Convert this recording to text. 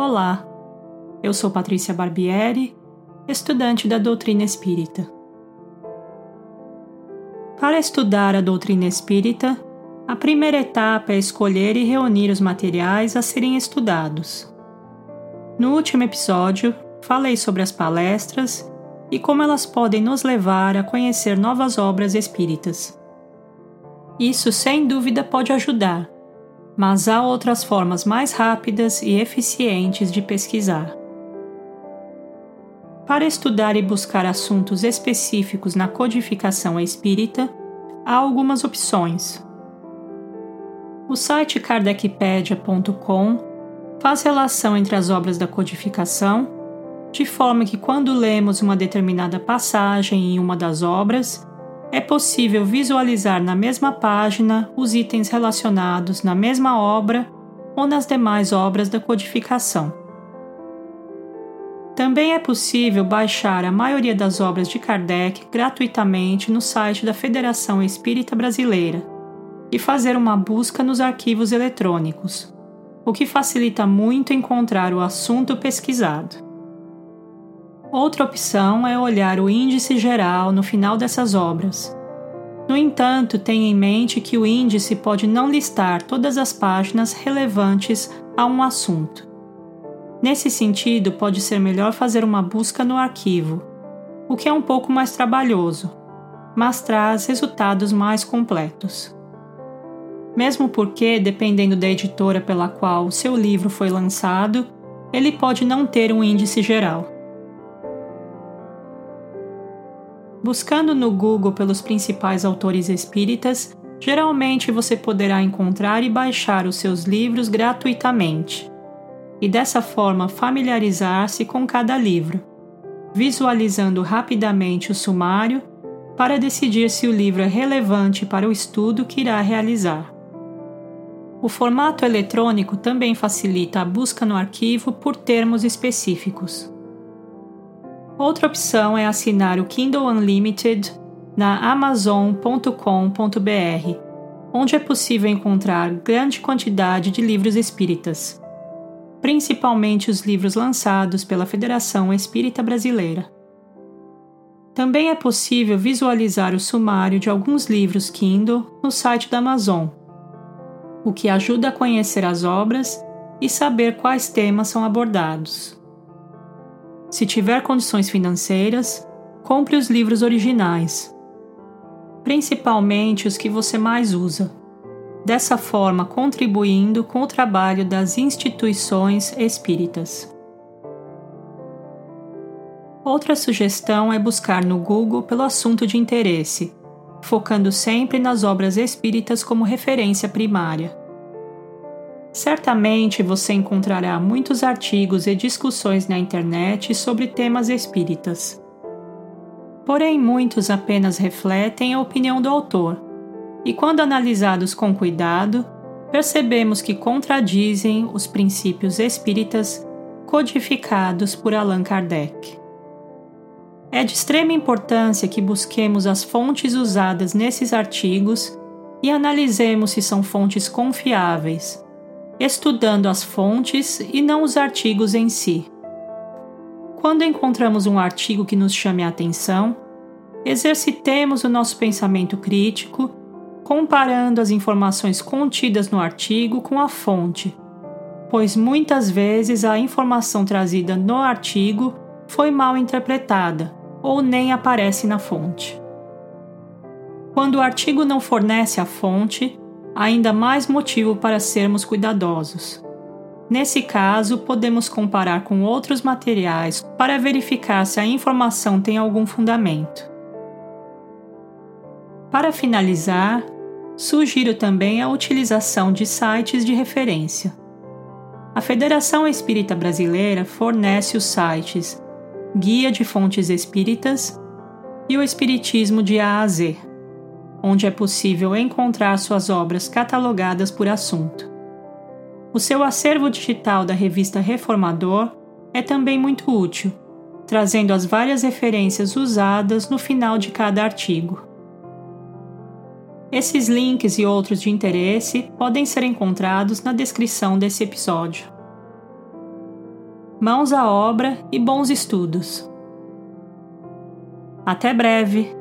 Olá, eu sou Patrícia Barbieri, estudante da doutrina espírita. Para estudar a doutrina espírita, a primeira etapa é escolher e reunir os materiais a serem estudados. No último episódio, falei sobre as palestras e como elas podem nos levar a conhecer novas obras espíritas. Isso sem dúvida pode ajudar mas há outras formas mais rápidas e eficientes de pesquisar. Para estudar e buscar assuntos específicos na codificação espírita, há algumas opções. O site kardecpedia.com faz relação entre as obras da codificação, de forma que quando lemos uma determinada passagem em uma das obras, é possível visualizar na mesma página os itens relacionados na mesma obra ou nas demais obras da codificação. Também é possível baixar a maioria das obras de Kardec gratuitamente no site da Federação Espírita Brasileira e fazer uma busca nos arquivos eletrônicos, o que facilita muito encontrar o assunto pesquisado. Outra opção é olhar o índice geral no final dessas obras. No entanto, tenha em mente que o índice pode não listar todas as páginas relevantes a um assunto. Nesse sentido, pode ser melhor fazer uma busca no arquivo, o que é um pouco mais trabalhoso, mas traz resultados mais completos. Mesmo porque, dependendo da editora pela qual o seu livro foi lançado, ele pode não ter um índice geral. Buscando no Google pelos principais autores espíritas, geralmente você poderá encontrar e baixar os seus livros gratuitamente. E dessa forma familiarizar-se com cada livro, visualizando rapidamente o sumário para decidir se o livro é relevante para o estudo que irá realizar. O formato eletrônico também facilita a busca no arquivo por termos específicos. Outra opção é assinar o Kindle Unlimited na amazon.com.br, onde é possível encontrar grande quantidade de livros espíritas, principalmente os livros lançados pela Federação Espírita Brasileira. Também é possível visualizar o sumário de alguns livros Kindle no site da Amazon, o que ajuda a conhecer as obras e saber quais temas são abordados. Se tiver condições financeiras, compre os livros originais, principalmente os que você mais usa, dessa forma contribuindo com o trabalho das instituições espíritas. Outra sugestão é buscar no Google pelo assunto de interesse, focando sempre nas obras espíritas como referência primária. Certamente você encontrará muitos artigos e discussões na internet sobre temas espíritas. Porém, muitos apenas refletem a opinião do autor, e quando analisados com cuidado, percebemos que contradizem os princípios espíritas codificados por Allan Kardec. É de extrema importância que busquemos as fontes usadas nesses artigos e analisemos se são fontes confiáveis estudando as fontes e não os artigos em si. Quando encontramos um artigo que nos chame a atenção, exercitemos o nosso pensamento crítico, comparando as informações contidas no artigo com a fonte, pois muitas vezes a informação trazida no artigo foi mal interpretada ou nem aparece na fonte. Quando o artigo não fornece a fonte, ainda mais motivo para sermos cuidadosos. Nesse caso, podemos comparar com outros materiais para verificar se a informação tem algum fundamento. Para finalizar, sugiro também a utilização de sites de referência. A Federação Espírita Brasileira fornece os sites Guia de Fontes Espíritas e o Espiritismo de A a Z onde é possível encontrar suas obras catalogadas por assunto. O seu acervo digital da revista Reformador é também muito útil, trazendo as várias referências usadas no final de cada artigo. Esses links e outros de interesse podem ser encontrados na descrição desse episódio. Mãos à obra e bons estudos. Até breve!